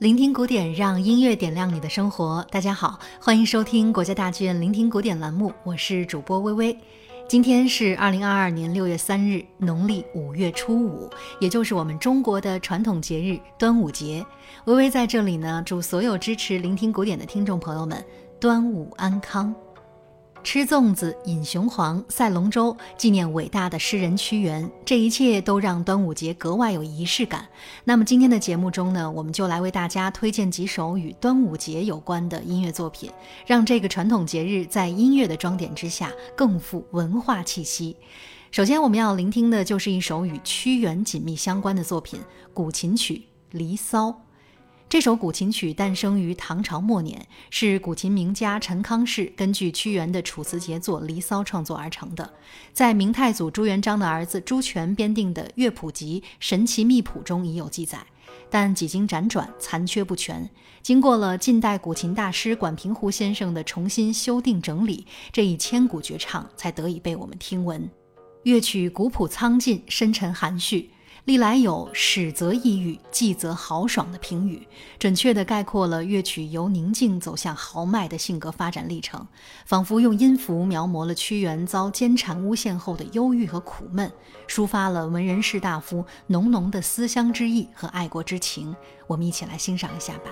聆听古典，让音乐点亮你的生活。大家好，欢迎收听国家大剧院聆听古典栏目，我是主播微微。今天是二零二二年六月三日，农历五月初五，也就是我们中国的传统节日端午节。微微在这里呢，祝所有支持聆听古典的听众朋友们端午安康。吃粽子、饮雄黄、赛龙舟，纪念伟大的诗人屈原，这一切都让端午节格外有仪式感。那么今天的节目中呢，我们就来为大家推荐几首与端午节有关的音乐作品，让这个传统节日在音乐的装点之下更富文化气息。首先，我们要聆听的就是一首与屈原紧密相关的作品——古琴曲《离骚》。这首古琴曲诞生于唐朝末年，是古琴名家陈康士根据屈原的《楚辞杰作·离骚》创作而成的。在明太祖朱元璋的儿子朱权编定的《乐谱集·神奇秘谱》中已有记载，但几经辗转，残缺不全。经过了近代古琴大师管平湖先生的重新修订整理，这一千古绝唱才得以被我们听闻。乐曲古朴苍劲，深沉含蓄。历来有“始则抑郁，继则豪爽”的评语，准确地概括了乐曲由宁静走向豪迈的性格发展历程，仿佛用音符描摹了屈原遭奸蝉诬陷后的忧郁和苦闷，抒发了文人士大夫浓浓的思乡之意和爱国之情。我们一起来欣赏一下吧。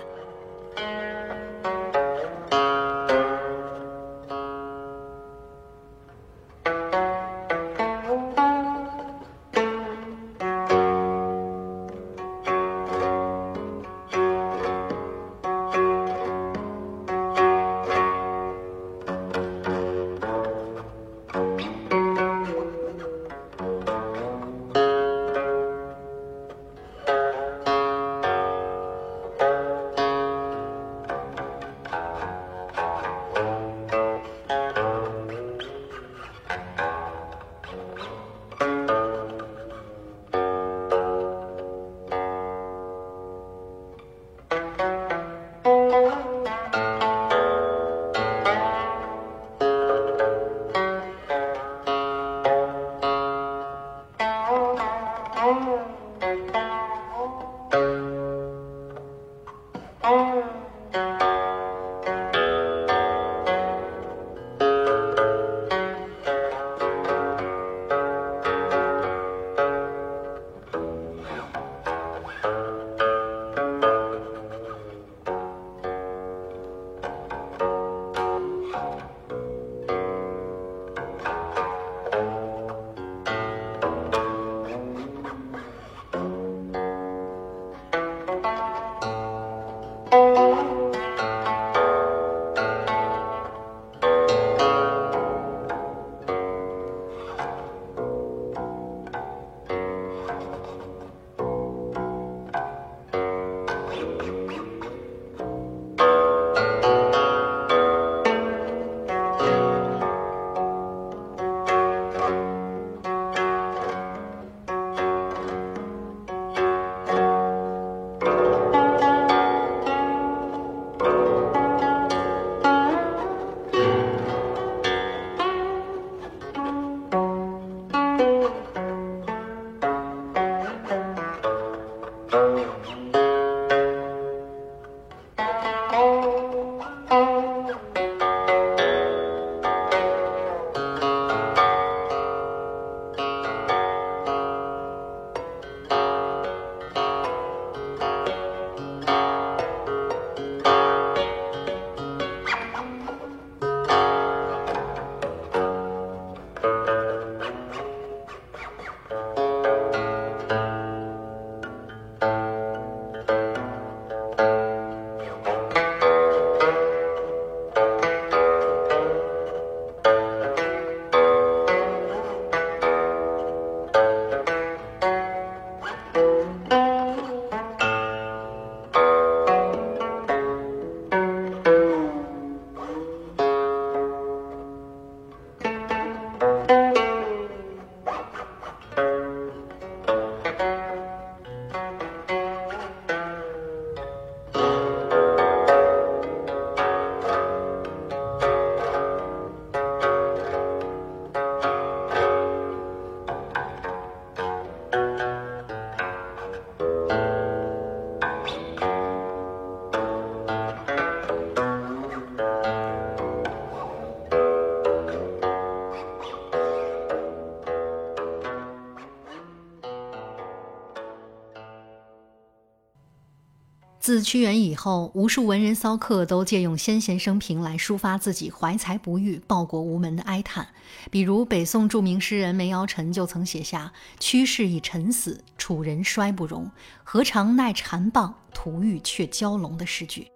自屈原以后，无数文人骚客都借用先贤生平来抒发自己怀才不遇、报国无门的哀叹。比如北宋著名诗人梅尧臣就曾写下“屈氏已沉死，楚人衰不容，何尝奈蝉棒，徒欲却蛟龙”的诗句。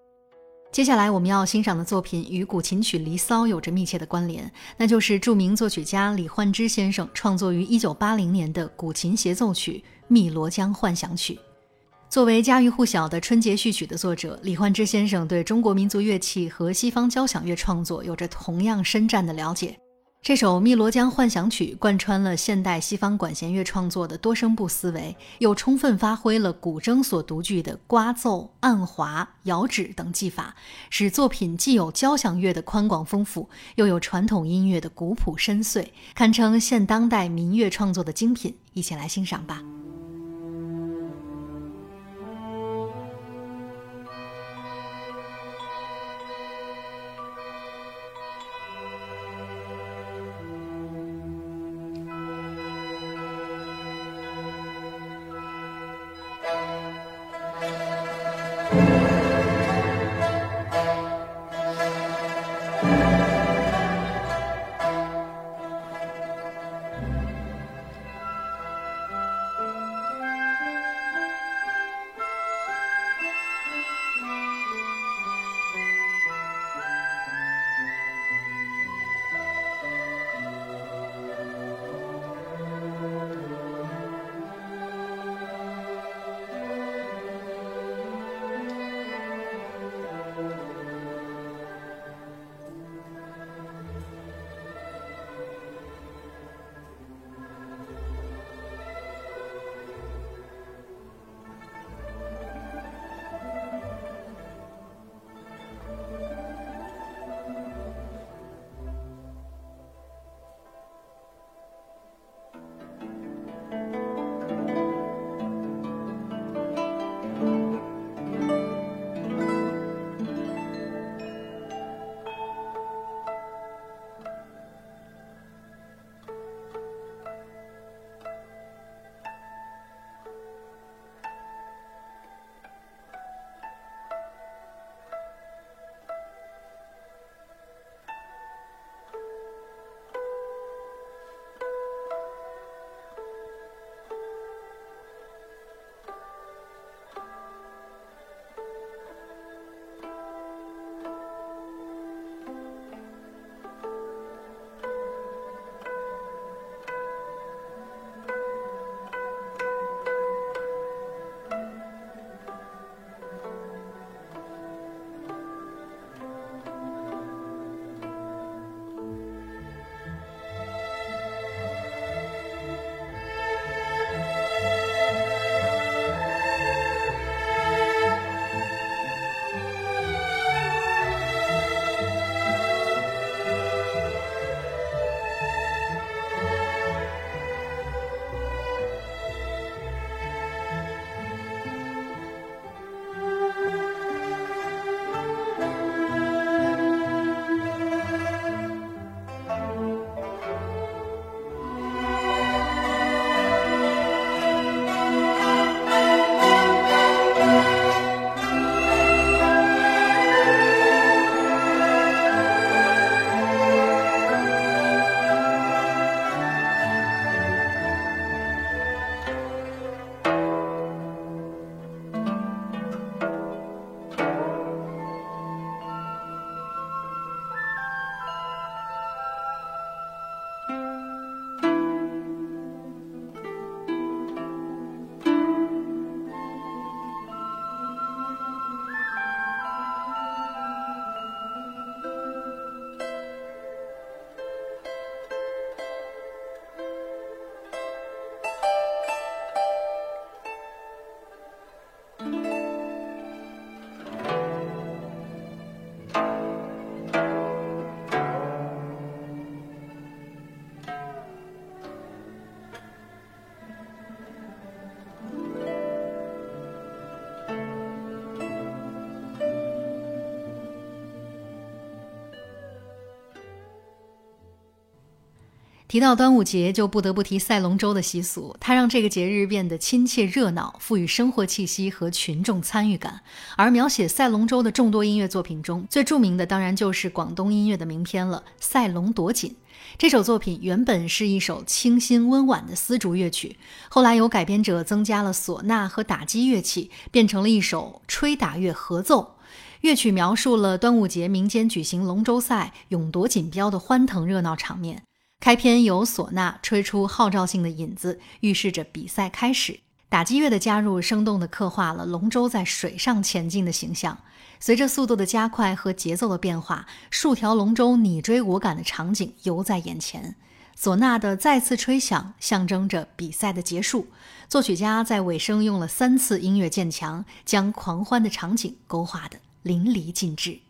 接下来我们要欣赏的作品与古琴曲《离骚》有着密切的关联，那就是著名作曲家李焕之先生创作于1980年的古琴协奏曲《汨罗江幻想曲》。作为家喻户晓的春节序曲的作者，李焕之先生对中国民族乐器和西方交响乐创作有着同样深湛的了解。这首《汨罗江幻想曲》贯穿了现代西方管弦乐创作的多声部思维，又充分发挥了古筝所独具的刮奏、按滑、摇指等技法，使作品既有交响乐的宽广丰富，又有传统音乐的古朴深邃，堪称现当代民乐创作的精品。一起来欣赏吧。提到端午节，就不得不提赛龙舟的习俗，它让这个节日变得亲切热闹，赋予生活气息和群众参与感。而描写赛龙舟的众多音乐作品中，最著名的当然就是广东音乐的名篇了，《赛龙夺锦》。这首作品原本是一首清新温婉的丝竹乐曲，后来由改编者增加了唢呐和打击乐器，变成了一首吹打乐合奏。乐曲描述了端午节民间举行龙舟赛、勇夺锦标的欢腾热闹场面。开篇由唢呐吹出号召性的引子，预示着比赛开始。打击乐的加入，生动地刻画了龙舟在水上前进的形象。随着速度的加快和节奏的变化，数条龙舟你追我赶的场景犹在眼前。唢呐的再次吹响，象征着比赛的结束。作曲家在尾声用了三次音乐渐强，将狂欢的场景勾画得淋漓尽致。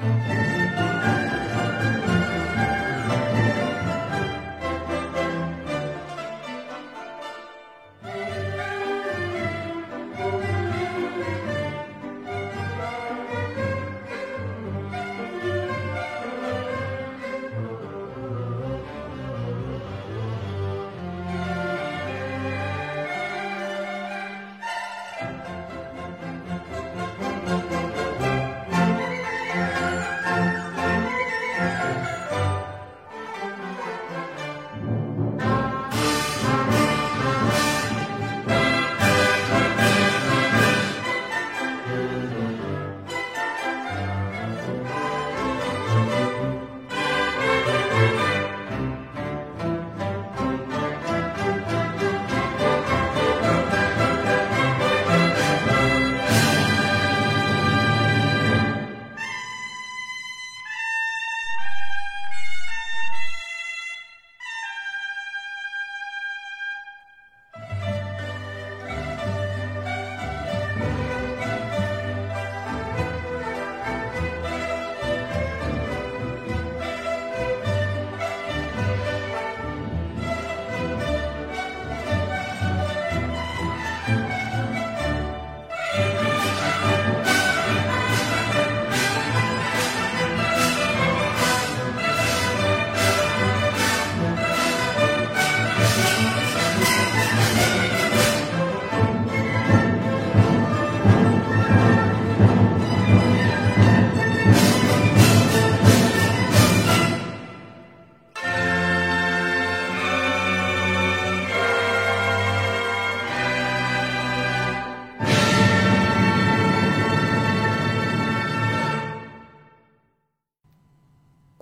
了。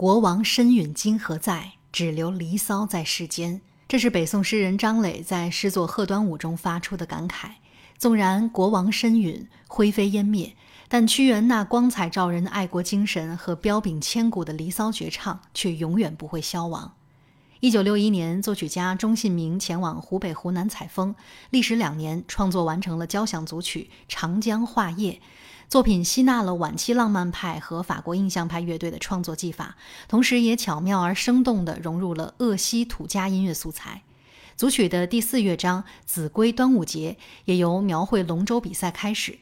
国王身陨今何在？只留离骚在世间。这是北宋诗人张磊在诗作《贺端午》中发出的感慨。纵然国王身陨，灰飞烟灭，但屈原那光彩照人的爱国精神和彪炳千古的《离骚》绝唱却永远不会消亡。一九六一年，作曲家钟信明前往湖北、湖南采风，历时两年，创作完成了交响组曲《长江化叶》。作品吸纳了晚期浪漫派和法国印象派乐队的创作技法，同时也巧妙而生动地融入了鄂西土家音乐素材。组曲的第四乐章《子规端午节》也由描绘龙舟比赛开始。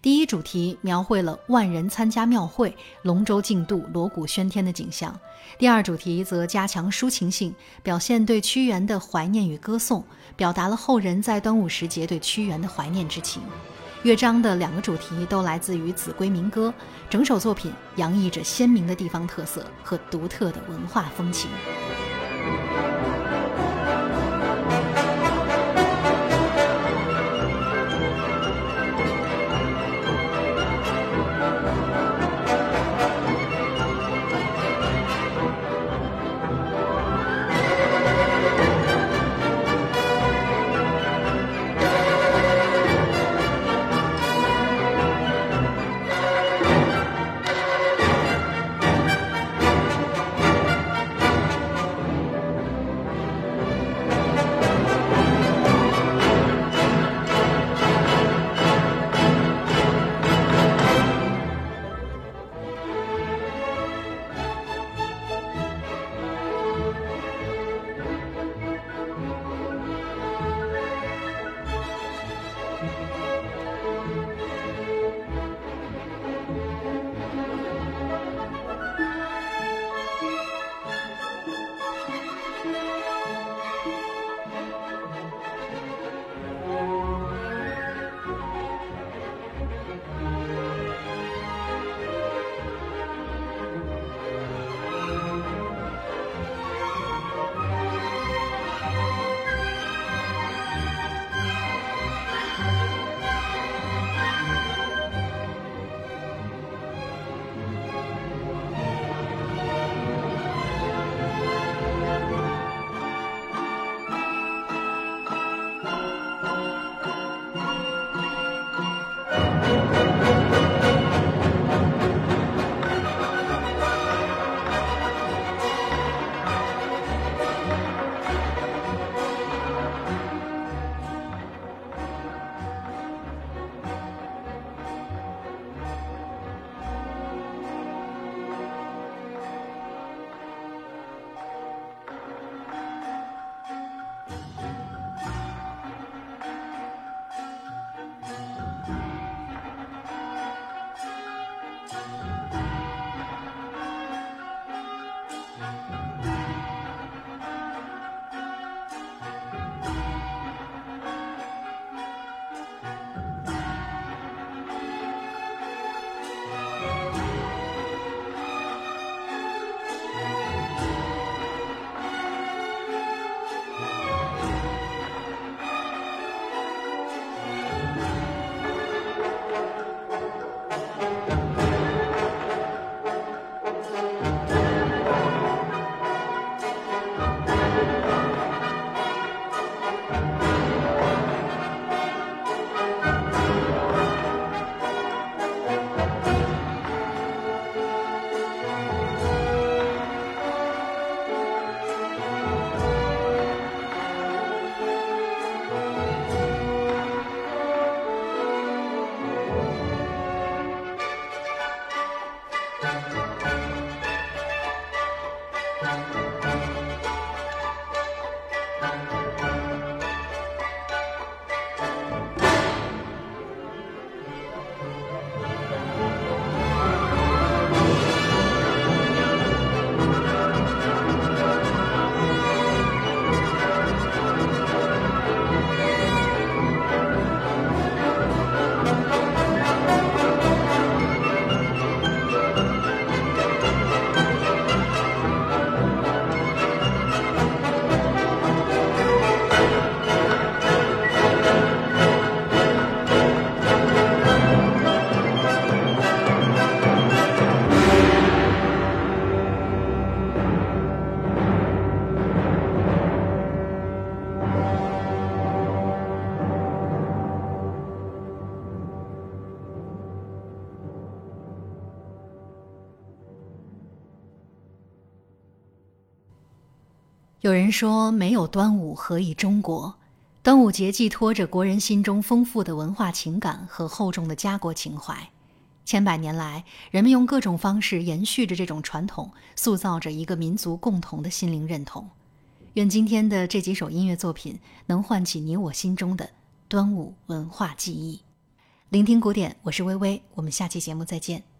第一主题描绘了万人参加庙会、龙舟竞渡、锣鼓喧天的景象；第二主题则加强抒情性，表现对屈原的怀念与歌颂，表达了后人在端午时节对屈原的怀念之情。乐章的两个主题都来自于《子规》民歌，整首作品洋溢着鲜明的地方特色和独特的文化风情。有人说，没有端午何以中国？端午节寄托着国人心中丰富的文化情感和厚重的家国情怀。千百年来，人们用各种方式延续着这种传统，塑造着一个民族共同的心灵认同。愿今天的这几首音乐作品能唤起你我心中的端午文化记忆。聆听古典，我是微微，我们下期节目再见。